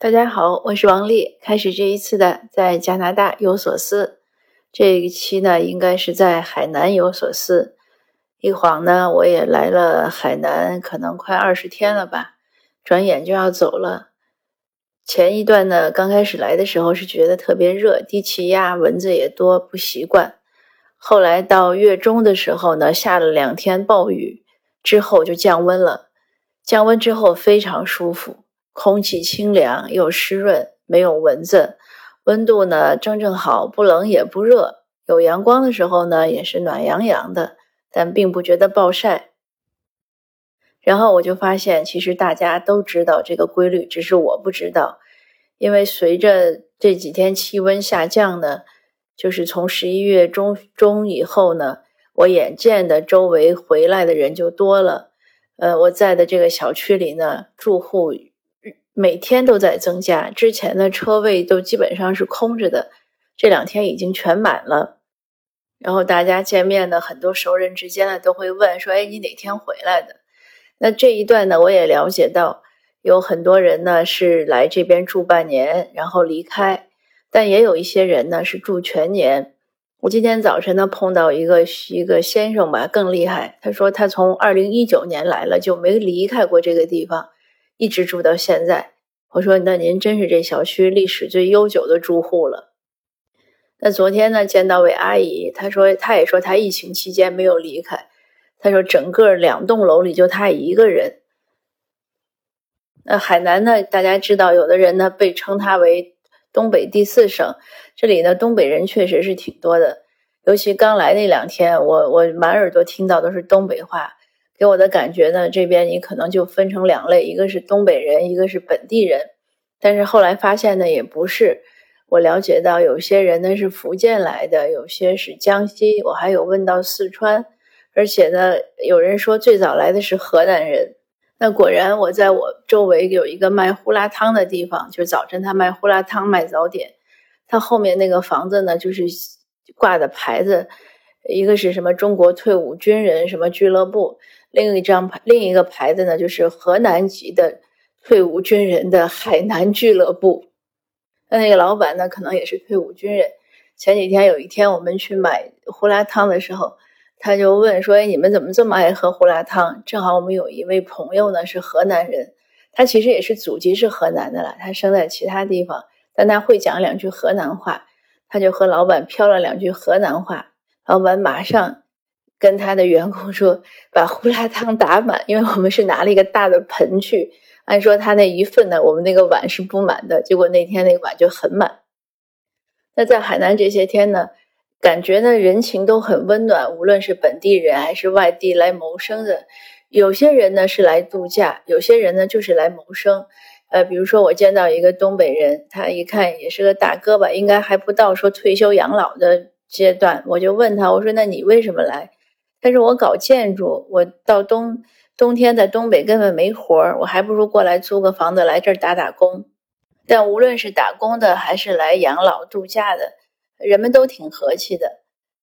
大家好，我是王丽。开始这一次的在加拿大有所思，这一期呢应该是在海南有所思。一晃呢，我也来了海南，可能快二十天了吧，转眼就要走了。前一段呢，刚开始来的时候是觉得特别热，低气压，蚊子也多，不习惯。后来到月中的时候呢，下了两天暴雨，之后就降温了。降温之后非常舒服。空气清凉又湿润，没有蚊子，温度呢正正好，不冷也不热。有阳光的时候呢，也是暖洋洋的，但并不觉得暴晒。然后我就发现，其实大家都知道这个规律，只是我不知道。因为随着这几天气温下降呢，就是从十一月中中以后呢，我眼见的周围回来的人就多了。呃，我在的这个小区里呢，住户。每天都在增加，之前的车位都基本上是空着的，这两天已经全满了。然后大家见面呢，很多熟人之间呢都会问说：“哎，你哪天回来的？”那这一段呢，我也了解到有很多人呢是来这边住半年，然后离开，但也有一些人呢是住全年。我今天早晨呢碰到一个一个先生吧，更厉害，他说他从二零一九年来了，就没离开过这个地方。一直住到现在，我说那您真是这小区历史最悠久的住户了。那昨天呢见到位阿姨，她说她也说她疫情期间没有离开，她说整个两栋楼里就她一个人。那海南呢，大家知道，有的人呢被称它为东北第四省，这里呢东北人确实是挺多的，尤其刚来那两天，我我满耳朵听到都是东北话。给我的感觉呢，这边你可能就分成两类，一个是东北人，一个是本地人。但是后来发现呢，也不是。我了解到有些人呢是福建来的，有些是江西，我还有问到四川，而且呢，有人说最早来的是河南人。那果然，我在我周围有一个卖胡辣汤的地方，就是早晨他卖胡辣汤卖早点，他后面那个房子呢，就是挂的牌子，一个是什么中国退伍军人什么俱乐部。另一张牌，另一个牌子呢，就是河南籍的退伍军人的海南俱乐部。那那个老板呢，可能也是退伍军人。前几天有一天，我们去买胡辣汤的时候，他就问说：“哎，你们怎么这么爱喝胡辣汤？”正好我们有一位朋友呢是河南人，他其实也是祖籍是河南的了，他生在其他地方，但他会讲两句河南话，他就和老板飘了两句河南话，老板马上。跟他的员工说，把胡辣汤打满，因为我们是拿了一个大的盆去。按说他那一份呢，我们那个碗是不满的，结果那天那个碗就很满。那在海南这些天呢，感觉呢人情都很温暖，无论是本地人还是外地来谋生的，有些人呢是来度假，有些人呢就是来谋生。呃，比如说我见到一个东北人，他一看也是个大哥吧，应该还不到说退休养老的阶段，我就问他，我说那你为什么来？但是我搞建筑，我到冬冬天在东北根本没活儿，我还不如过来租个房子来这儿打打工。但无论是打工的还是来养老度假的，人们都挺和气的。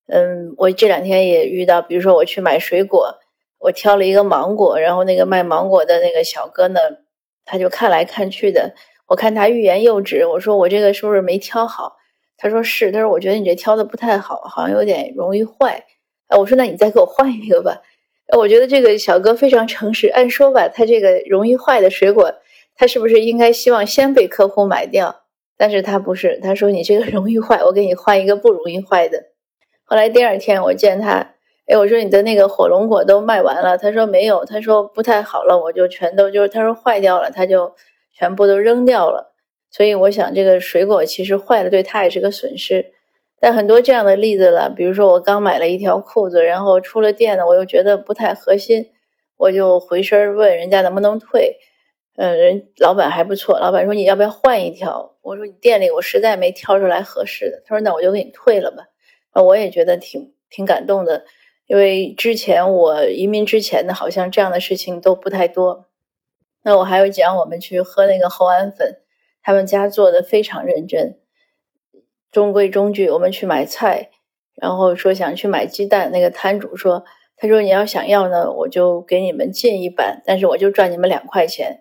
嗯，我这两天也遇到，比如说我去买水果，我挑了一个芒果，然后那个卖芒果的那个小哥呢，他就看来看去的，我看他欲言又止，我说我这个是不是没挑好？他说是，他说我觉得你这挑的不太好，好像有点容易坏。哎，我说那你再给我换一个吧。我觉得这个小哥非常诚实。按说吧，他这个容易坏的水果，他是不是应该希望先被客户买掉？但是他不是，他说你这个容易坏，我给你换一个不容易坏的。后来第二天我见他，哎，我说你的那个火龙果都卖完了，他说没有，他说不太好了，我就全都就是他说坏掉了，他就全部都扔掉了。所以我想这个水果其实坏了，对他也是个损失。但很多这样的例子了，比如说我刚买了一条裤子，然后出了店呢，我又觉得不太合心，我就回身问人家能不能退。嗯，人老板还不错，老板说你要不要换一条？我说你店里我实在没挑出来合适的。他说那我就给你退了吧。啊，我也觉得挺挺感动的，因为之前我移民之前呢，好像这样的事情都不太多。那我还有讲我们去喝那个厚安粉，他们家做的非常认真。中规中矩，我们去买菜，然后说想去买鸡蛋。那个摊主说：“他说你要想要呢，我就给你们进一板，但是我就赚你们两块钱。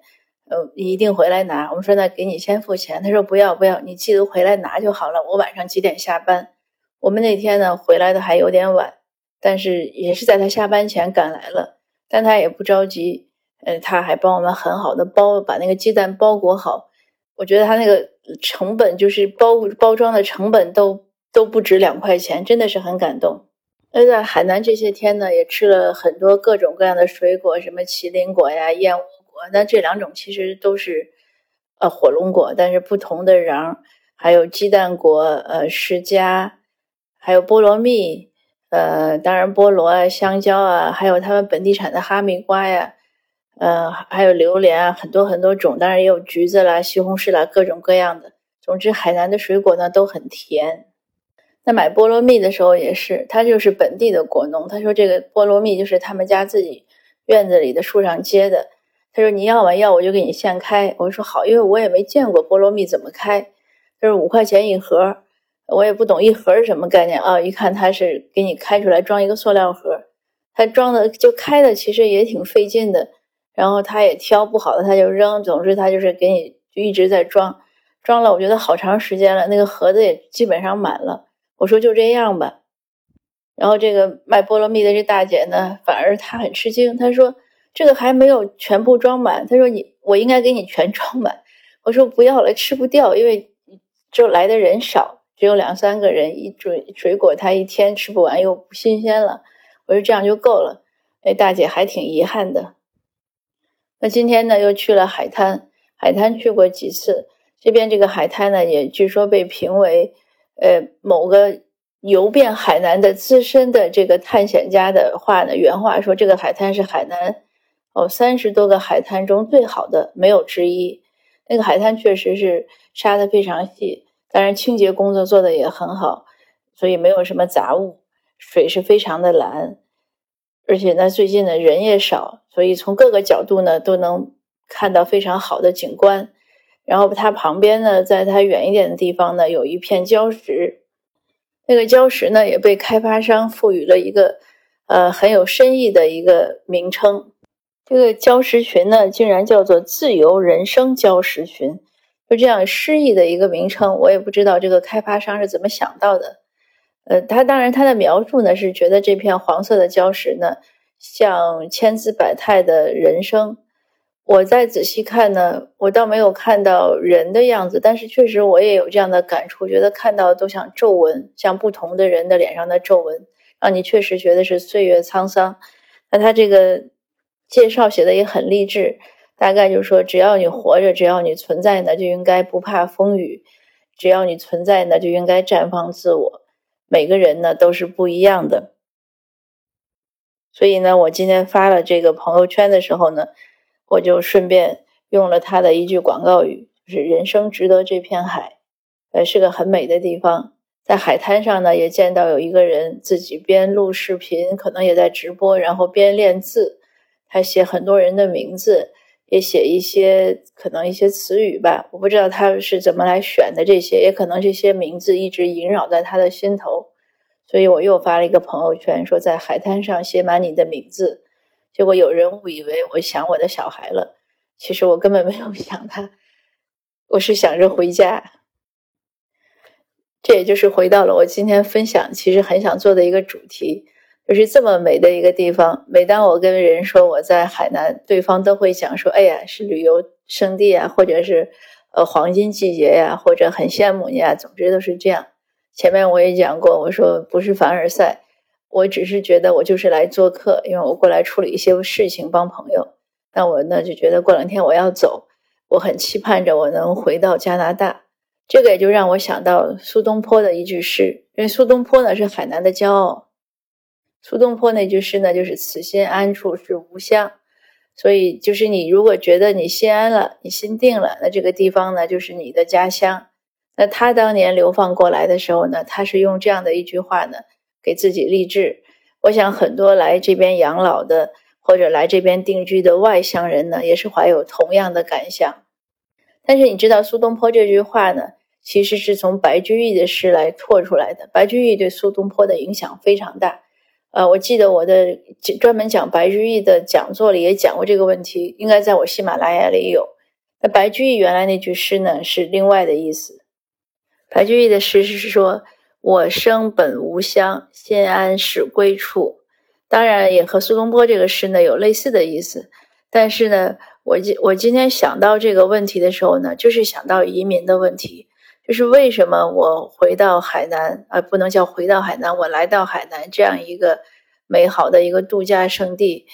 呃，你一定回来拿。我们说那给你先付钱，他说不要不要，你记得回来拿就好了。我晚上几点下班？我们那天呢回来的还有点晚，但是也是在他下班前赶来了，但他也不着急，呃，他还帮我们很好的包把那个鸡蛋包裹好。我觉得他那个成本就是包包装的成本都都不止两块钱，真的是很感动。那在海南这些天呢，也吃了很多各种各样的水果，什么麒麟果呀、燕窝果。那这两种其实都是呃火龙果，但是不同的瓤。还有鸡蛋果、呃释迦，还有菠萝蜜，呃当然菠萝啊、香蕉啊，还有他们本地产的哈密瓜呀，呃还有榴莲啊，很多很多种。当然也有橘子啦、西红柿啦，各种各样的。总之，海南的水果呢都很甜。那买菠萝蜜的时候也是，他就是本地的果农。他说这个菠萝蜜就是他们家自己院子里的树上结的。他说你要吗？要我就给你现开。我说好，因为我也没见过菠萝蜜怎么开。他说五块钱一盒，我也不懂一盒是什么概念啊。一看他是给你开出来装一个塑料盒，他装的就开的其实也挺费劲的。然后他也挑不好的他就扔，总之他就是给你就一直在装，装了我觉得好长时间了，那个盒子也基本上满了。我说就这样吧，然后这个卖菠萝蜜的这大姐呢，反而她很吃惊，她说这个还没有全部装满，她说你我应该给你全装满。我说不要了，吃不掉，因为就来的人少，只有两三个人，一水水果她一天吃不完又不新鲜了。我说这样就够了，那大姐还挺遗憾的。那今天呢又去了海滩，海滩去过几次，这边这个海滩呢也据说被评为。呃，某个游遍海南的资深的这个探险家的话呢，原话说，这个海滩是海南哦三十多个海滩中最好的，没有之一。那个海滩确实是沙的非常细，当然清洁工作做的也很好，所以没有什么杂物，水是非常的蓝，而且呢，最近呢人也少，所以从各个角度呢都能看到非常好的景观。然后它旁边呢，在它远一点的地方呢，有一片礁石。那个礁石呢，也被开发商赋予了一个呃很有深意的一个名称。这个礁石群呢，竟然叫做“自由人生礁石群”，就这样诗意的一个名称。我也不知道这个开发商是怎么想到的。呃，他当然他的描述呢，是觉得这片黄色的礁石呢，像千姿百态的人生。我再仔细看呢，我倒没有看到人的样子，但是确实我也有这样的感触，觉得看到都像皱纹，像不同的人的脸上的皱纹，让你确实觉得是岁月沧桑。那他这个介绍写的也很励志，大概就是说，只要你活着，只要你存在呢，就应该不怕风雨；只要你存在呢，就应该绽放自我。每个人呢都是不一样的。所以呢，我今天发了这个朋友圈的时候呢。我就顺便用了他的一句广告语，就是“人生值得这片海”，呃，是个很美的地方。在海滩上呢，也见到有一个人自己边录视频，可能也在直播，然后边练字。他写很多人的名字，也写一些可能一些词语吧。我不知道他是怎么来选的这些，也可能这些名字一直萦绕在他的心头。所以我又发了一个朋友圈，说在海滩上写满你的名字。结果有人误以为我想我的小孩了，其实我根本没有想他，我是想着回家。这也就是回到了我今天分享其实很想做的一个主题，就是这么美的一个地方。每当我跟人说我在海南，对方都会讲说：“哎呀，是旅游胜地啊，或者是呃黄金季节呀，或者很羡慕你啊。”总之都是这样。前面我也讲过，我说不是凡尔赛。我只是觉得我就是来做客，因为我过来处理一些事情帮朋友。那我呢就觉得过两天我要走，我很期盼着我能回到加拿大。这个也就让我想到苏东坡的一句诗，因为苏东坡呢是海南的骄傲。苏东坡那句诗呢就是“此心安处是吾乡”，所以就是你如果觉得你心安了，你心定了，那这个地方呢就是你的家乡。那他当年流放过来的时候呢，他是用这样的一句话呢。给自己励志，我想很多来这边养老的或者来这边定居的外乡人呢，也是怀有同样的感想。但是你知道苏东坡这句话呢，其实是从白居易的诗来拓出来的。白居易对苏东坡的影响非常大。呃，我记得我的专门讲白居易的讲座里也讲过这个问题，应该在我喜马拉雅里有。那白居易原来那句诗呢是另外的意思。白居易的诗是说：“我生本无乡，先安是归处。”当然也和苏东坡这个诗呢有类似的意思。但是呢，我今我今天想到这个问题的时候呢，就是想到移民的问题，就是为什么我回到海南，啊，不能叫回到海南，我来到海南这样一个美好的一个度假胜地。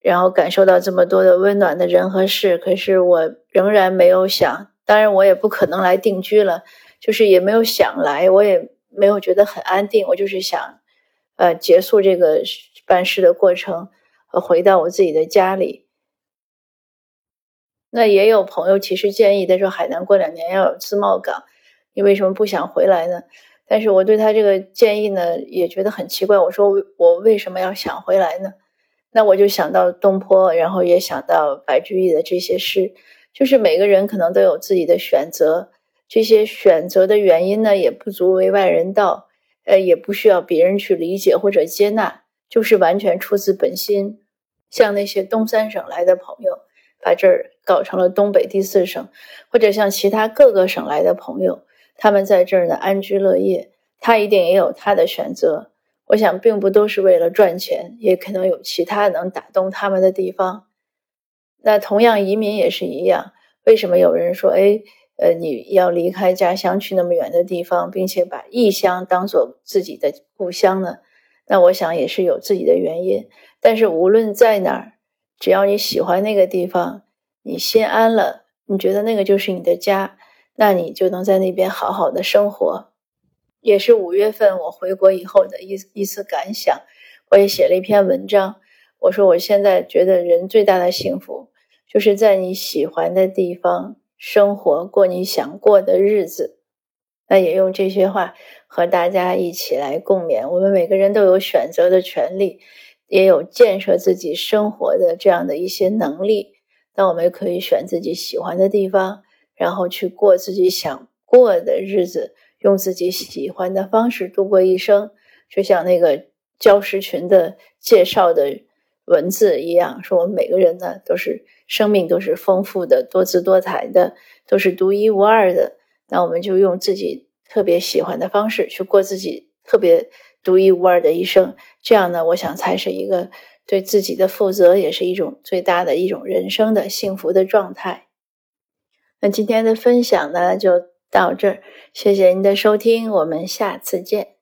然后感受到这么多的温暖的人和事，可是我仍然没有想，当然我也不可能来定居了，就是也没有想来，我也没有觉得很安定，我就是想，呃，结束这个办事的过程，回到我自己的家里。那也有朋友其实建议，他说海南过两年要有自贸港，你为什么不想回来呢？但是我对他这个建议呢，也觉得很奇怪，我说我为什么要想回来呢？那我就想到东坡，然后也想到白居易的这些诗，就是每个人可能都有自己的选择，这些选择的原因呢，也不足为外人道，呃，也不需要别人去理解或者接纳，就是完全出自本心。像那些东三省来的朋友，把这儿搞成了东北第四省，或者像其他各个省来的朋友，他们在这儿呢安居乐业，他一定也有他的选择。我想，并不都是为了赚钱，也可能有其他能打动他们的地方。那同样，移民也是一样。为什么有人说，哎，呃，你要离开家乡去那么远的地方，并且把异乡当做自己的故乡呢？那我想也是有自己的原因。但是无论在哪儿，只要你喜欢那个地方，你心安了，你觉得那个就是你的家，那你就能在那边好好的生活。也是五月份我回国以后的一一次感想，我也写了一篇文章。我说我现在觉得人最大的幸福，就是在你喜欢的地方生活，过你想过的日子。那也用这些话和大家一起来共勉。我们每个人都有选择的权利，也有建设自己生活的这样的一些能力。那我们可以选自己喜欢的地方，然后去过自己想过的日子。用自己喜欢的方式度过一生，就像那个礁石群的介绍的文字一样，说我们每个人呢都是生命都是丰富的、多姿多彩的，都是独一无二的。那我们就用自己特别喜欢的方式去过自己特别独一无二的一生，这样呢，我想才是一个对自己的负责，也是一种最大的一种人生的幸福的状态。那今天的分享呢，就。到这儿，谢谢您的收听，我们下次见。